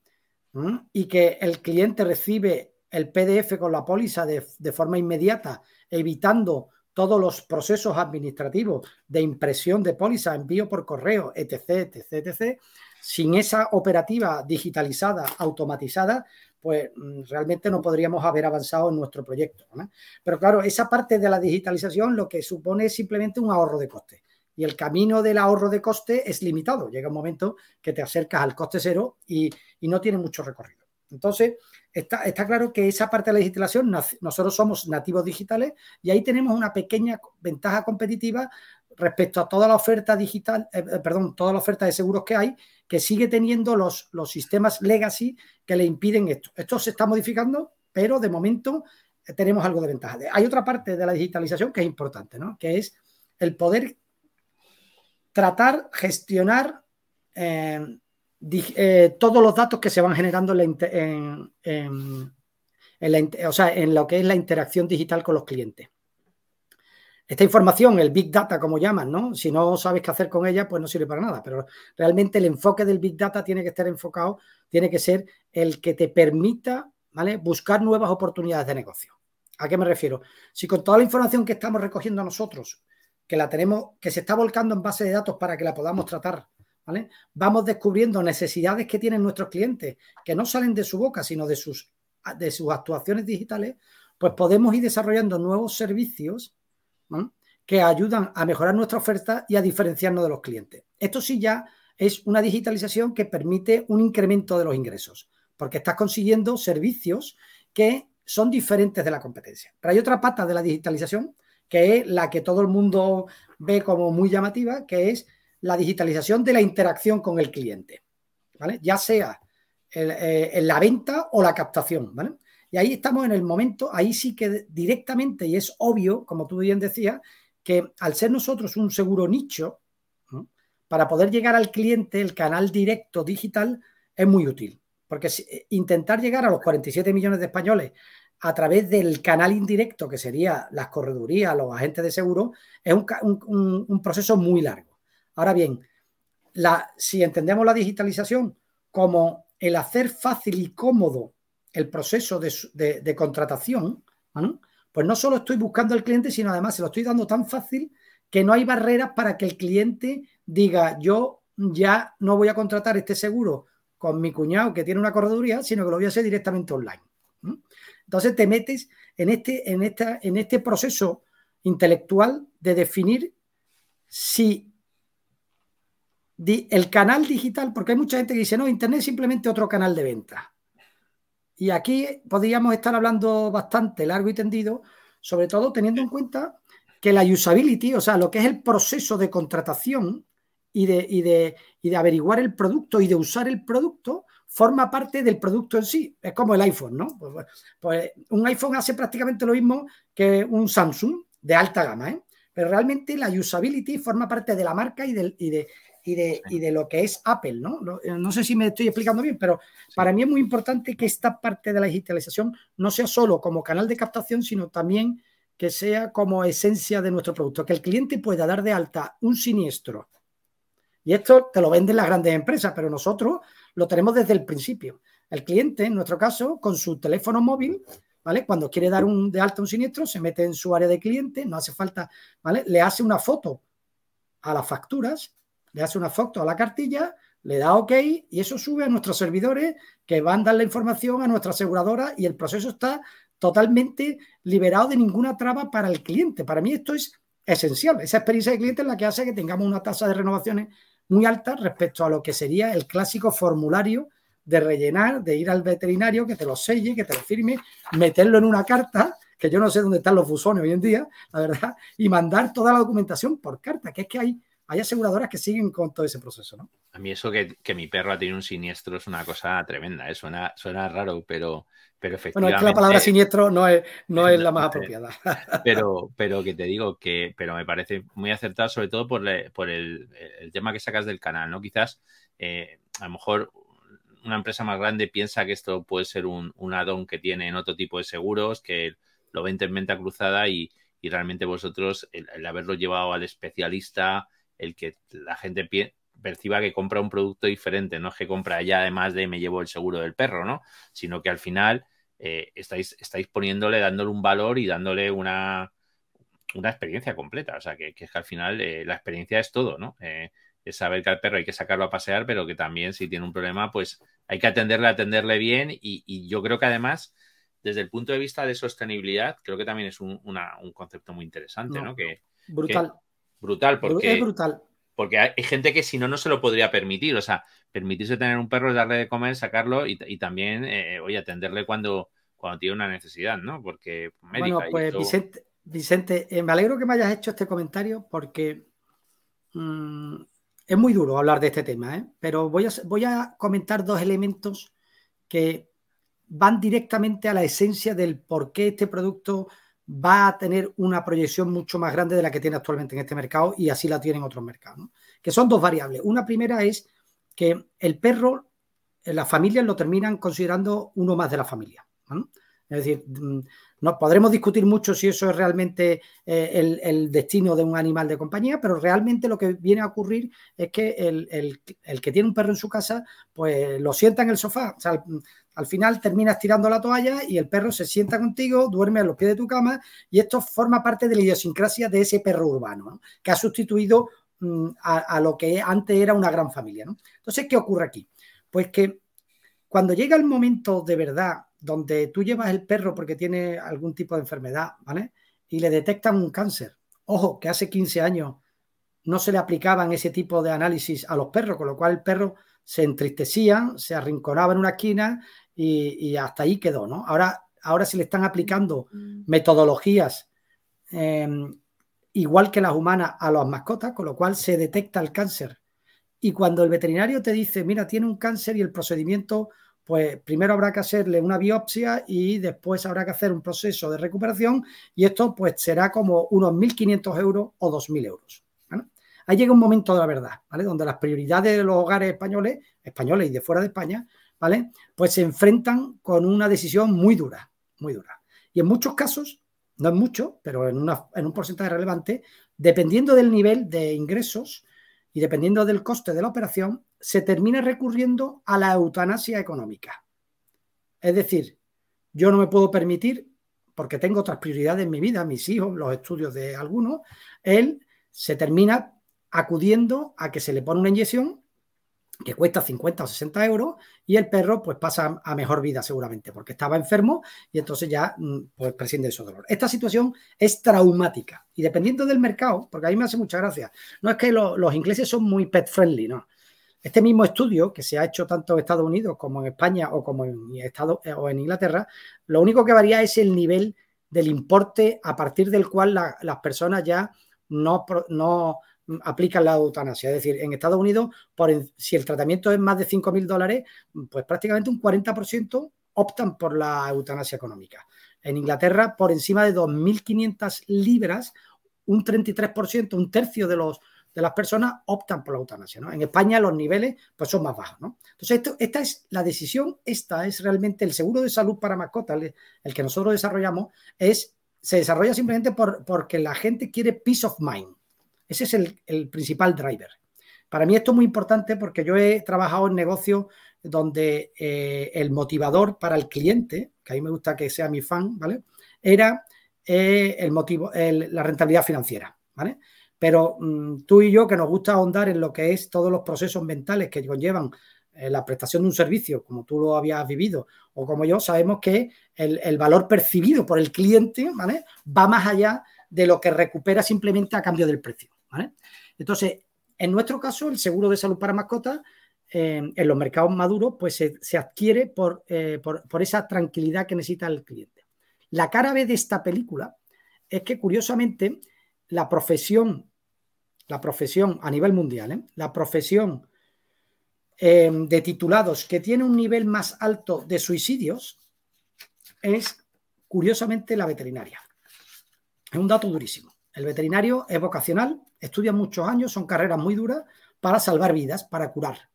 y que el cliente recibe el PDF con la póliza de, de forma inmediata, evitando todos los procesos administrativos de impresión de póliza, envío por correo, etc., etc., etc., sin esa operativa digitalizada, automatizada, pues mm, realmente no podríamos haber avanzado en nuestro proyecto. Pero claro, esa parte de la digitalización lo que supone es simplemente un ahorro de coste. Y el camino del ahorro de coste es limitado. Llega un momento que te acercas al coste cero y, no tiene mucho recorrido. Entonces, está, está, claro que esa parte de la digitalización, nosotros somos nativos digitales y ahí tenemos una pequeña ventaja competitiva respecto a toda la oferta digital, eh, eh, perdón, toda la oferta de seguros que hay que sigue teniendo los, los sistemas legacy que le impiden esto. Esto se está modificando, pero de momento eh, tenemos algo de ventaja. Hay otra parte de la digitalización que es importante, ¿no? que es el poder tratar, gestionar eh, eh, todos los datos que se van generando en, o sea, en lo que es la interacción digital con los clientes. Esta información, el Big Data, como llaman, ¿no? Si no sabes qué hacer con ella, pues no sirve para nada. Pero realmente el enfoque del Big Data tiene que estar enfocado, tiene que ser el que te permita, ¿vale? Buscar nuevas oportunidades de negocio. ¿A qué me refiero? Si con toda la información que estamos recogiendo nosotros, que la tenemos, que se está volcando en base de datos para que la podamos tratar, ¿vale? Vamos descubriendo necesidades que tienen nuestros clientes, que no salen de su boca, sino de sus, de sus actuaciones digitales, pues podemos ir desarrollando nuevos servicios que ayudan a mejorar nuestra oferta y a diferenciarnos de los clientes. Esto sí ya es una digitalización que permite un incremento de los ingresos, porque estás consiguiendo servicios que son diferentes de la competencia. Pero hay otra pata de la digitalización, que es la que todo el mundo ve como muy llamativa, que es la digitalización de la interacción con el cliente, ¿vale? Ya sea eh, en la venta o la captación, ¿vale? Y ahí estamos en el momento, ahí sí que directamente, y es obvio, como tú bien decías, que al ser nosotros un seguro nicho, para poder llegar al cliente, el canal directo digital es muy útil. Porque eh, intentar llegar a los 47 millones de españoles a través del canal indirecto, que sería las corredurías, los agentes de seguro, es un, proceso muy largo. Ahora bien, si entendemos la digitalización como el hacer fácil y cómodo el proceso de, contratación, pues no solo estoy buscando al cliente, sino además se lo estoy dando tan fácil que no hay barreras para que el cliente diga, yo ya no voy a contratar este seguro con mi cuñado que tiene una correduría, sino que lo voy a hacer directamente online. Entonces te metes en este, en, esta, en este proceso intelectual de definir si el canal digital, porque hay mucha gente que dice, no, Internet es simplemente otro canal de venta. Y aquí podríamos estar hablando bastante largo y tendido, sobre todo teniendo en cuenta que la usability, o sea, lo que es el proceso de contratación y de, de, averiguar el producto y de usar el producto, forma parte del producto en sí. Es como el iPhone, ¿no? Pues, pues, un iPhone hace prácticamente lo mismo que un Samsung de alta gama, ¿eh? Pero realmente la usability forma parte de la marca y, del, y, de, y de, lo que es Apple, ¿no? Eh, no sé si me estoy explicando bien, pero para mí es muy importante que esta parte de la digitalización no sea solo como canal de captación, sino también que sea como esencia de nuestro producto, que el cliente pueda dar de alta un siniestro. Y esto te lo venden las grandes empresas, pero nosotros lo tenemos desde el principio. El cliente, en nuestro caso, con su teléfono móvil, ¿vale? Cuando quiere dar un, de alta un siniestro, se mete en su área de cliente, no hace falta, ¿vale? Le hace una foto a las facturas le hace una foto a la cartilla, le da OK y eso sube a nuestros servidores que van a dar la información a nuestra aseguradora y el proceso está totalmente liberado de ninguna traba para el cliente. Para mí esto es esencial. Esa experiencia de cliente es la que hace que tengamos una tasa de renovaciones muy alta respecto a lo que sería el clásico formulario de rellenar, de ir al veterinario, que te lo selle, que te lo firme, meterlo en una carta, que yo no sé dónde están los buzones hoy en día, la verdad, y mandar toda la documentación por carta, que es que hay hay aseguradoras que siguen con todo ese proceso, ¿no? A mí eso que, mi perro ha tenido un siniestro es una cosa tremenda, ¿eh? suena, suena raro, pero, pero efectivamente... Bueno, es que la palabra siniestro no es, no es la más [laughs] apropiada. Pero, pero que te digo que pero me parece muy acertado, sobre todo por, por el, tema que sacas del canal, ¿no? Quizás eh, a lo mejor una empresa más grande piensa que esto puede ser un, un add-on que tiene en otro tipo de seguros, que lo vende en venta cruzada y, realmente vosotros el haberlo llevado al especialista el que la gente perciba que compra un producto diferente, no es que compra ya además de me llevo el seguro del perro, ¿no? Sino que al final eh, estáis, estáis poniéndole, dándole un valor y dándole una, una experiencia completa. O sea, que, que, es que al final eh, la experiencia es todo, ¿no? Eh, es saber que al perro hay que sacarlo a pasear, pero que también si tiene un problema, pues hay que atenderle, atenderle bien. Y, yo creo que además, desde el punto de vista de sostenibilidad, creo que también es un, concepto muy interesante, ¿no? Que, brutal. Brutal, porque. Es brutal. Porque hay gente que si no, no se lo podría permitir. O sea, permitirse tener un perro, darle de comer, sacarlo y, también, eh, oye, atenderle cuando, cuando tiene una necesidad, ¿no? Porque Bueno, pues Vicente, eh, me alegro que me hayas hecho este comentario porque mm, es muy duro hablar de este tema, ¿eh? pero voy a, voy a comentar dos elementos que van directamente a la esencia del por qué este producto va a tener una proyección mucho más grande de la que tiene actualmente en este mercado y así la tienen otros mercados. Que son dos variables. Una primera es que el perro, las familias lo terminan considerando uno más de la familia. Es decir, mm, no, podremos discutir mucho si eso es realmente eh, el, destino de un animal de compañía, pero realmente lo que viene a ocurrir es que el, que tiene un perro en su casa, pues lo sienta en el sofá. O sea, al, final terminas tirando la toalla y el perro se sienta contigo, duerme a los pies de tu cama y esto forma parte de la idiosincrasia de ese perro urbano, que ha sustituido mm, a, lo que antes era una gran familia. Entonces, ¿qué ocurre aquí? Pues que cuando llega el momento de verdad donde tú llevas el perro porque tiene algún tipo de enfermedad, ¿vale? Y le detectan un cáncer. Ojo, que hace 15 años no se le aplicaban ese tipo de análisis a los perros, con lo cual el perro se entristecía, se arrinconaba en una esquina y, hasta ahí quedó, ¿no? Ahora, ahora se le están aplicando mm. metodologías em, igual que las humanas a las mascotas, con lo cual se detecta el cáncer. Y cuando el veterinario te dice, mira, tiene un cáncer y el procedimiento pues primero habrá que hacerle una biopsia y después habrá que hacer un proceso de recuperación y esto pues será como unos 1.500 euros o 2.000 euros. Ahí llega un momento de la verdad, ¿vale? Donde las prioridades de los hogares españoles, españoles y de fuera de España, ¿vale? Pues se enfrentan con una decisión muy dura, muy dura. Y en muchos casos, no es mucho, pero en, en un porcentaje relevante, dependiendo del nivel de ingresos y dependiendo del coste de la operación, se termina recurriendo a la eutanasia económica. Es decir, yo no me puedo permitir, porque tengo otras prioridades en mi vida, mis hijos, los estudios de algunos, él se termina acudiendo a que se le pone una inyección que cuesta 50 o 60 euros y el perro pues pasa a mejor vida seguramente porque estaba enfermo y entonces ya mm, pues prescinde de su dolor. Esta situación es traumática y dependiendo del mercado, porque a mí me hace mucha gracia, no es que los ingleses son muy pet friendly, no, este mismo estudio, que se ha hecho tanto en Estados Unidos como en España o como en, Estados, eh, o en Inglaterra, lo único que varía es el nivel del importe a partir del cual las personas ya no aplican la eutanasia. Es decir, en Estados Unidos, por, si el tratamiento es más de 5.000 dólares, pues prácticamente un 40% optan por la eutanasia económica. En Inglaterra, por encima de 2.500 libras, un 33%, un tercio de los de las personas optan por la eutanasia. ¿no? En España los niveles pues, son más bajos. ¿no? Entonces, esto, esta es la decisión, esta es realmente el seguro de salud para mascotas, el, que nosotros desarrollamos, es, se desarrolla simplemente por, porque la gente quiere peace of mind. Ese es el, principal driver. Para mí esto es muy importante porque yo he trabajado en negocios donde eh, el motivador para el cliente, que a mí me gusta que sea mi fan, ¿vale? Era eh, el motivo, la rentabilidad financiera, ¿vale? Pero mm, tú y yo, que nos gusta ahondar en lo que es todos los procesos mentales que conllevan eh, la prestación de un servicio, como tú lo habías vivido, o como yo, sabemos que el, valor percibido por el cliente ¿vale? va más allá de lo que recupera simplemente a cambio del precio. Entonces, en nuestro caso, el seguro de salud para mascotas eh, en los mercados maduros, pues se, adquiere por, eh, por, por, esa tranquilidad que necesita el cliente. La cara B de esta película es que, curiosamente, la profesión, la profesión a nivel mundial, ¿eh? la profesión de titulados que tiene un nivel más alto de suicidios es, curiosamente, la veterinaria. Es un dato durísimo. El veterinario es vocacional, estudia muchos años, son carreras muy duras para salvar vidas, para curar,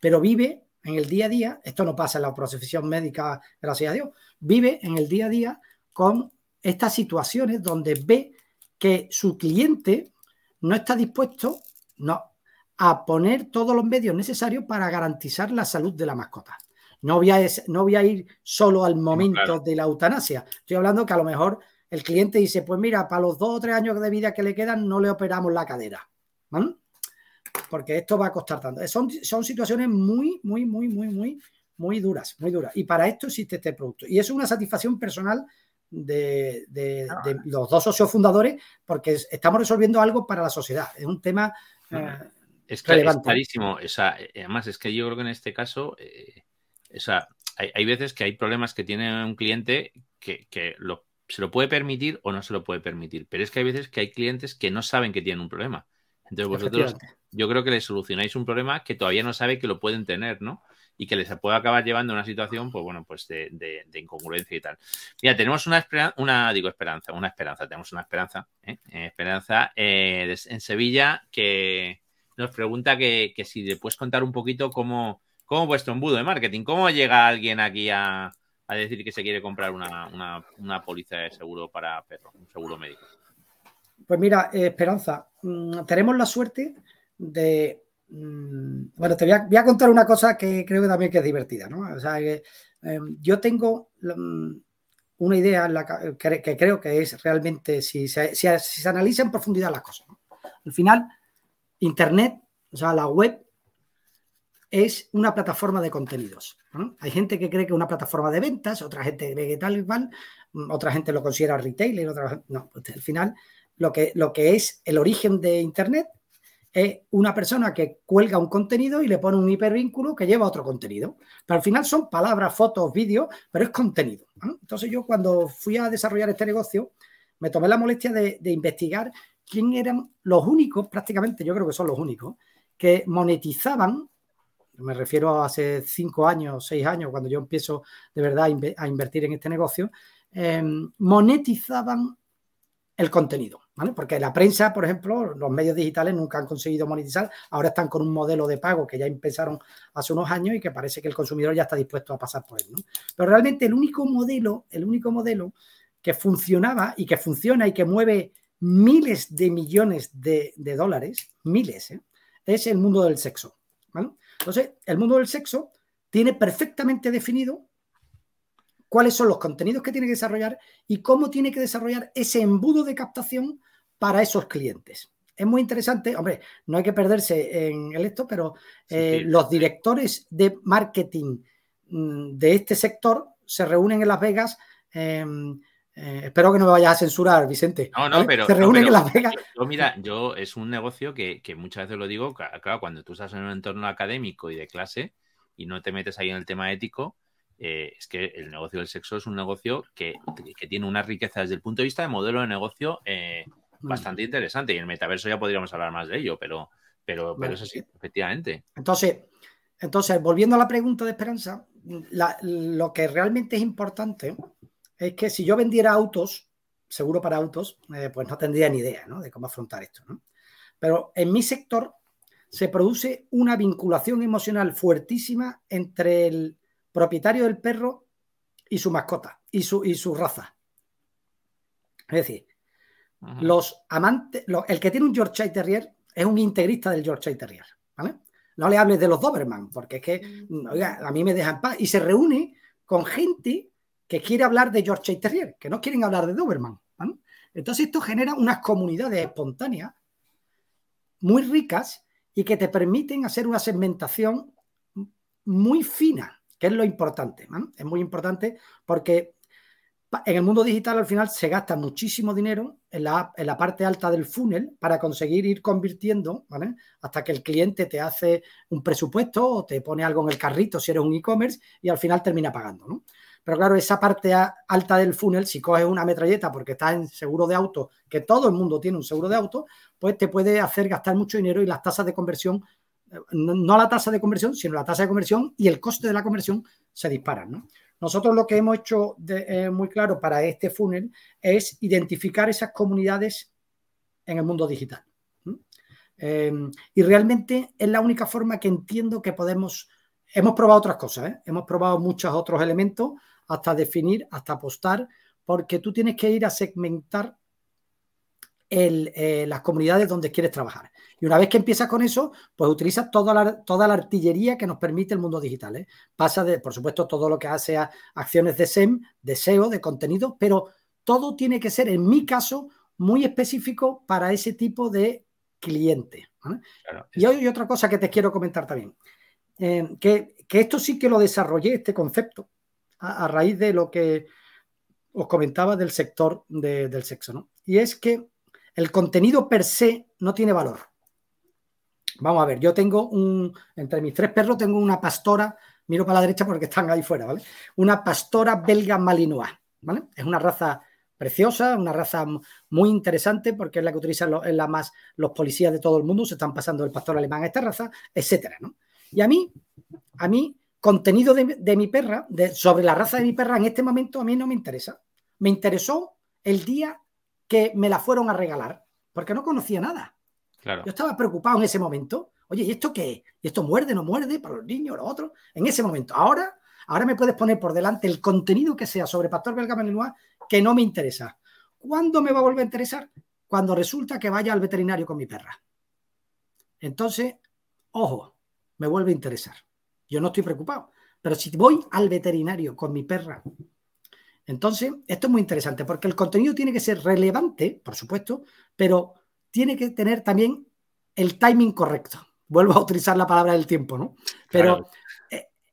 pero vive en el día a día, esto no pasa en la profesión médica, gracias a Dios, vive en el día a día con estas situaciones donde ve que su cliente no está dispuesto no, a poner todos los medios necesarios para garantizar la salud de la mascota. No voy a, no voy a ir solo al momento de la eutanasia. Estoy hablando que a lo mejor el cliente dice, pues mira, para los dos o tres años de vida que le quedan no le operamos la cadera. Porque esto va a costar tanto. Son, son situaciones muy, muy, muy, muy, muy, muy duras, muy duras. Y para esto existe este producto. Y es una satisfacción personal de, ah, los dos socios fundadores porque estamos resolviendo algo para la sociedad. Es un tema eh, es, clarísimo. además, es que yo creo que en este caso, eh, hay, veces que hay problemas que tiene un cliente que, se lo puede permitir o no se lo puede permitir. Pero es que hay veces que hay clientes que no saben que tienen un problema. Entonces vosotros yo creo que les solucionáis un problema que todavía no sabe que lo pueden tener, ¿no? Y que les puede acabar llevando a una situación, pues bueno, pues de, incongruencia y tal. Mira, tenemos una esperanza, una, digo esperanza, una esperanza, tenemos una esperanza, ¿eh? Eh, esperanza en Sevilla que nos pregunta que, si le puedes contar un poquito cómo, cómo vuestro embudo de marketing, cómo llega alguien aquí a, decir que se quiere comprar una, una, póliza de seguro para perro, un seguro médico. Pues mira, eh, Esperanza, mm, tenemos la suerte de... Mm, bueno, te voy a, contar una cosa que creo que también que es divertida, ¿no? O sea, que em, yo tengo mm, una idea que, creo que es realmente, si se, si, se analiza en profundidad las cosas, al final Internet, o sea, la web, es una plataforma de contenidos. Hay gente que cree que una plataforma de ventas, otra gente cree que tal y cual, mm, otra gente lo considera retailer, otra no. Pues, al final, lo que, lo que es el origen de Internet es una persona que cuelga un contenido y le pone un hipervínculo que lleva otro contenido. Pero al final son palabras, fotos, vídeos, pero es contenido. Entonces yo cuando fui a desarrollar este negocio, me tomé la molestia de investigar quién eran los únicos, prácticamente yo creo que son los únicos, que monetizaban, me refiero a hace cinco años, seis años, cuando yo empiezo de verdad a invertir en este negocio, em, monetizaban el contenido, ¿vale? Porque la prensa, por ejemplo, los medios digitales nunca han conseguido monetizar, ahora están con un modelo de pago que ya empezaron hace unos años y que parece que el consumidor ya está dispuesto a pasar por él. Pero realmente el único modelo, el único modelo que funcionaba y que funciona y que mueve miles de millones de, dólares, miles, ¿eh? es el mundo del sexo. Entonces, el mundo del sexo tiene perfectamente definido cuáles son los contenidos que tiene que desarrollar y cómo tiene que desarrollar ese embudo de captación para esos clientes. Es muy interesante, hombre, no hay que perderse en el esto, pero eh, los directores de marketing mm, de este sector se reúnen en Las Vegas. Em, eh, espero que no me vayas a censurar, Vicente. No, no, pero. Se reúnen en Las Vegas. Yo, mira, yo es un negocio que, muchas veces lo digo, claro, cuando tú estás en un entorno académico y de clase y no te metes ahí en el tema ético, eh, es que el negocio del sexo es un negocio que, tiene una riqueza desde el punto de vista de modelo de negocio eh, mm. bastante interesante. Y en el metaverso ya podríamos hablar más de ello, pero, pero, pero eso sí, efectivamente. Entonces, entonces, volviendo a la pregunta de Esperanza, lo que realmente es importante es que si yo vendiera autos, seguro para autos, eh, pues no tendría ni idea de cómo afrontar esto. Pero en mi sector se produce una vinculación emocional fuertísima entre el propietario del perro y su mascota y su, y su raza. Es decir, los amantes, el que tiene un Yorkshire Terrier es un integrista del Yorkshire Terrier. No le hables de los Doberman, porque es que, mm. a mí me dejan paz. Y se reúne con gente que quiere hablar de George Terrier, que no quieren hablar de Doberman. Entonces esto genera unas comunidades espontáneas muy ricas y que te permiten hacer una segmentación muy fina, que es lo importante. Es muy importante porque en el mundo digital al final se gasta muchísimo dinero en la, en la parte alta del funnel para conseguir ir convirtiendo, ¿vale? Hasta que el cliente te hace un presupuesto o te pone algo en el carrito si eres un e-commerce y al final termina pagando, ¿no? Pero claro, esa parte alta del funnel, si coges una metralleta porque estás en seguro de auto, que todo el mundo tiene un seguro de auto, pues te puede hacer gastar mucho dinero y las tasas de conversión, eh, no, la tasa de conversión, sino la tasa de conversión y el coste de la conversión se disparan. Nosotros lo que hemos hecho eh, muy claro para este funnel es identificar esas comunidades en el mundo digital. Em, y realmente es la única forma que entiendo que podemos. Hemos probado otras cosas, ¿eh? hemos probado muchos otros elementos, hasta definir, hasta apostar, porque tú tienes que ir a segmentar eh, las comunidades donde quieres trabajar. Y una vez que empiezas con eso, pues utilizas toda la, toda la artillería que nos permite el mundo digital. ¿eh? Pasa de, por supuesto, todo lo que hace a acciones de SEM, de SEO, de contenido, pero todo tiene que ser, en mi caso, muy específico para ese tipo de cliente. y hay otra cosa que te quiero comentar también, eh, que, que, esto sí que lo desarrollé, este concepto, a, raíz de lo que os comentaba del sector del sexo, ¿no? Y es que el contenido per se no tiene valor. Vamos a ver, yo tengo un, entre mis tres perros tengo una pastora, miro para la derecha porque están ahí fuera, ¿vale? Una pastora belga malinois, ¿vale? Es una raza preciosa, una raza muy interesante porque es la que utilizan los, la más los policías de todo el mundo, se están pasando el pastor alemán a esta raza, etcétera, ¿no? Y a mí, a mí, contenido de, mi perra, sobre la raza de mi perra, en este momento a mí no me interesa. Me interesó el día que me la fueron a regalar, porque no conocía nada. Claro. Yo estaba preocupado en ese momento. Oye, ¿y esto qué? ¿Y esto muerde, no muerde para los niños, los otros? En ese momento. Ahora, ahora me puedes poner por delante el contenido que sea sobre Pastor Belga Malinois que no me interesa. ¿Cuándo me va a volver a interesar? Cuando resulta que vaya al veterinario con mi perra. Entonces, ojo, me vuelve a interesar. Yo no estoy preocupado. Pero si voy al veterinario con mi perra, entonces esto es muy interesante porque el contenido tiene que ser relevante, por supuesto, pero tiene que tener también el timing correcto. Vuelvo a utilizar la palabra del tiempo, ¿no? Pero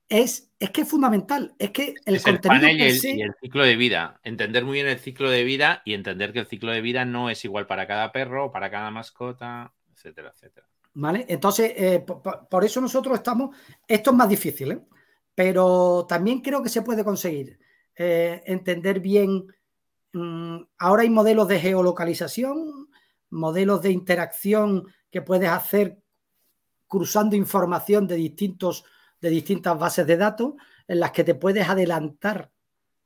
es, es que es fundamental. Es que el contenido. y, el, ciclo de vida. Entender muy bien el ciclo de vida y entender que el ciclo de vida no es igual para cada perro, para cada mascota, etcétera, etcétera. ¿Vale? Entonces, eh, por, eso nosotros estamos. Esto es más difícil, ¿eh? pero también creo que se puede conseguir eh, entender bien. Mm, ahora hay modelos de geolocalización, modelos de interacción que puedes hacer cruzando información de distintos de distintas bases de datos en las que te puedes adelantar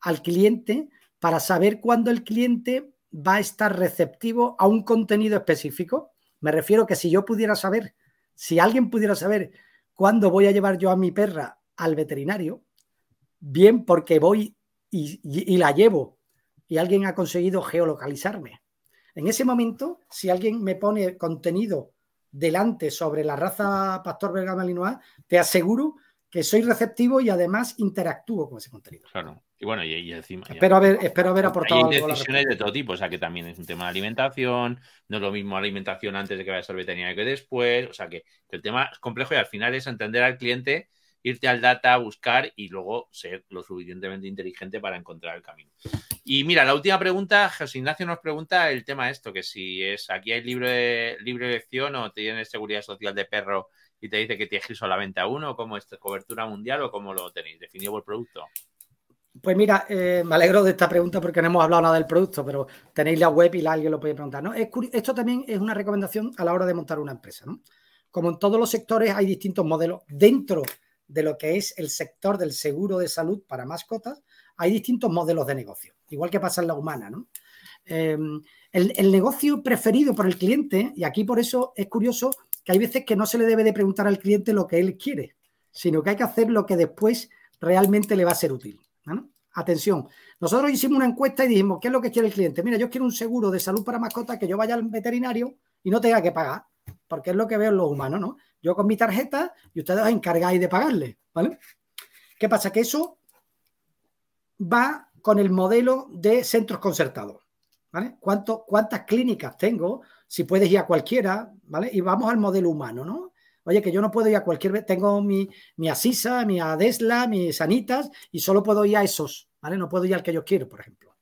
al cliente para saber cuándo el cliente va a estar receptivo a un contenido específico. Me refiero que si yo pudiera saber, si alguien pudiera saber cuándo voy a llevar yo a mi perra al veterinario, bien porque voy y, la llevo y alguien ha conseguido geolocalizarme. En ese momento, si alguien me pone contenido delante sobre la raza Pastor Belga Malinois, te aseguro que soy receptivo y además interactúo con ese contenido. Claro. Y bueno, y, encima. Espero haber, espero haber aportado. Hay decisiones de todo tipo, o sea que también es un tema de alimentación, no es lo mismo alimentación antes de que vayas al veterinario que después, o sea que, el tema es complejo y al final es entender al cliente, irte al data, buscar y luego ser lo suficientemente inteligente para encontrar el camino. Y mira, la última pregunta, José Ignacio nos pregunta el tema esto, que si es aquí hay libre, libre elección o tienes seguridad social de perro y te dice que tienes que ir solamente a uno, como es cobertura mundial o cómo lo tenéis definido el producto. Pues mira, eh, me alegro de esta pregunta porque no hemos hablado nada del producto, pero tenéis la web y la, alguien lo puede preguntar. ¿no? esto también es una recomendación a la hora de montar una empresa. ¿no? Como en todos los sectores hay distintos modelos dentro de lo que es el sector del seguro de salud para mascotas, hay distintos modelos de negocio, igual que pasa en la humana. ¿no? El, el, negocio preferido por el cliente, y aquí por eso es curioso que hay veces que no se le debe de preguntar al cliente lo que él quiere, sino que hay que hacer lo que después realmente le va a ser útil. Atención, nosotros hicimos una encuesta y dijimos, ¿qué es lo que quiere el cliente? Mira, yo quiero un seguro de salud para mascotas que yo vaya al veterinario y no tenga que pagar, porque es lo que veo en los humanos, ¿no? Yo con mi tarjeta y ustedes os encargáis de pagarle, ¿vale? ¿Qué pasa? Que eso va con el modelo de centros concertados, ¿vale? ¿Cuántas clínicas tengo? si puedes ir a cualquiera, ¿vale? Y vamos al modelo humano, ¿no? Oye, que yo no puedo ir a cualquier, vez, tengo mi, Asisa, mi Adesla, mis Sanitas y solo puedo ir a esos, ¿vale? No puedo ir al que yo quiero, por ejemplo.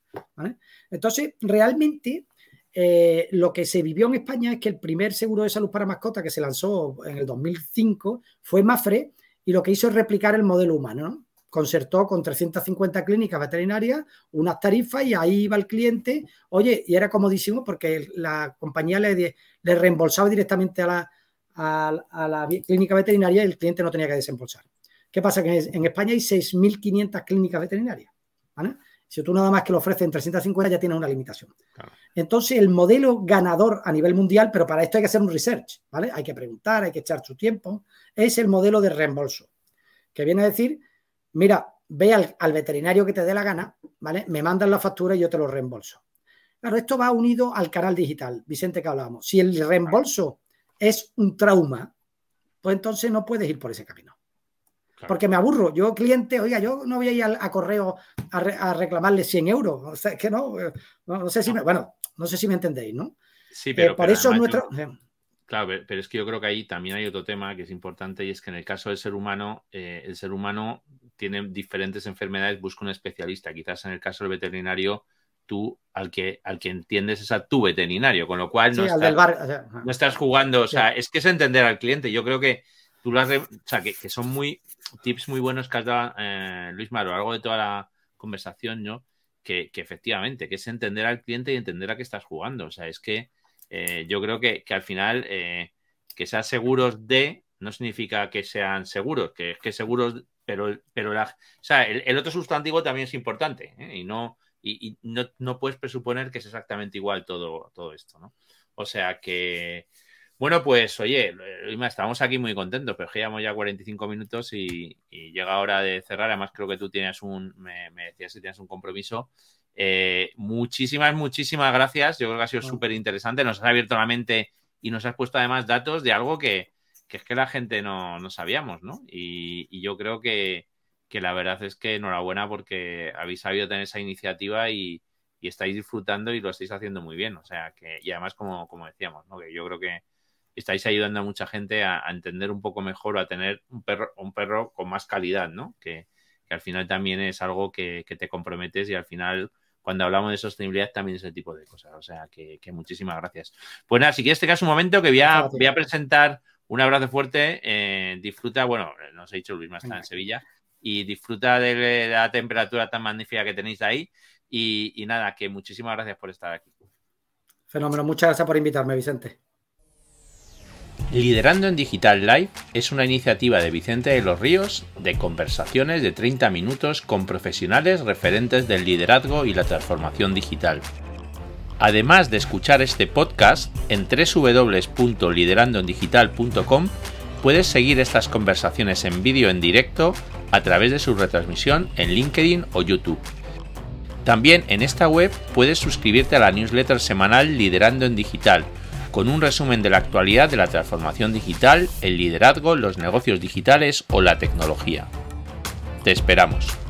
Entonces, realmente, eh, lo que se vivió en España es que el primer seguro de salud para mascotas que se lanzó en el 2005 fue Mafre y lo que hizo es replicar el modelo humano, ¿no? Concertó con 350 clínicas veterinarias unas tarifas y ahí iba el cliente, oye, y era comodísimo porque la compañía le, le reembolsaba directamente a la, a, la clínica veterinaria y el cliente no tenía que desembolsar. ¿Qué pasa? Que en España hay 6.500 clínicas veterinarias. Si tú nada más que lo ofreces en 350 ya tienes una limitación. Entonces, el modelo ganador a nivel mundial, pero para esto hay que hacer un research, ¿vale? Hay que preguntar, hay que echar su tiempo, es el modelo de reembolso, que viene a decir mira, ve al, veterinario que te dé la gana, ¿vale? Me mandan la factura y yo te lo reembolso. Claro, esto va unido al canal digital, Vicente, que hablábamos. Si el reembolso es un trauma, pues entonces no puedes ir por ese camino. Porque me aburro. Yo, cliente, oiga, yo no voy a ir a, correo a, reclamarle 100 euros. O sea, es que no, no, sé si me, bueno, no sé si me entendéis, ¿no? Sí, pero. Eh, por eso nuestro. Claro, pero es que yo creo que ahí también hay otro tema que es importante y es que en el caso del ser humano, eh, el ser humano tiene diferentes enfermedades, busca un especialista. Quizás en el caso del veterinario, tú al que, al que entiendes es a tu veterinario, con lo cual no, estás, jugando, o sea, es que es entender al cliente. Yo creo que tú lo has, o sea, que, son muy tips muy buenos que has dado, eh, Luis Maro, a lo largo de toda la conversación, ¿no? que, efectivamente, que es entender al cliente y entender a qué estás jugando. O sea, es que eh, yo creo que, al final eh, que sean seguros de no significa que sean seguros, que es que seguros, pero, pero la, o sea, el, otro sustantivo también es importante ¿eh? y no y, no, no, puedes presuponer que es exactamente igual todo, todo esto, ¿no? O sea que, bueno, pues oye, estamos aquí muy contentos, pero llevamos ya 45 minutos y, llega hora de cerrar. Además, creo que tú tienes un, me, decías que tienes un compromiso. Eh, muchísimas, muchísimas gracias. Yo creo que ha sido súper interesante. Nos has abierto la mente y nos has puesto además datos de algo que, es que la gente no, no sabíamos, ¿no? Y, yo creo que, la verdad es que enhorabuena porque habéis sabido tener esa iniciativa y, estáis disfrutando y lo estáis haciendo muy bien. O sea, que, y además, como, como decíamos, ¿no? Que yo creo que estáis ayudando a mucha gente a, entender un poco mejor o a tener un perro, un perro con más calidad, ¿no? Que, al final también es algo que, te comprometes y al final cuando hablamos de sostenibilidad también es ese tipo de cosas. O sea, que, muchísimas gracias. Pues nada, si quieres te un momento que voy a, voy a presentar un abrazo fuerte. Eh, disfruta, bueno, nos he dicho Luis más está en Sevilla y disfruta de la temperatura tan magnífica que tenéis ahí. Y, y nada, que muchísimas gracias por estar aquí. Fenómeno, muchas gracias por invitarme, Vicente. Liderando en Digital Live es una iniciativa de Vicente de los Ríos de conversaciones de 30 minutos con profesionales referentes del liderazgo y la transformación digital. Además de escuchar este podcast en www.liderandoendigital.com puedes seguir estas conversaciones en vídeo en directo a través de su retransmisión en LinkedIn o YouTube. También en esta web puedes suscribirte a la newsletter semanal Liderando en Digital con un resumen de la actualidad de la transformación digital, el liderazgo, los negocios digitales o la tecnología. Te esperamos.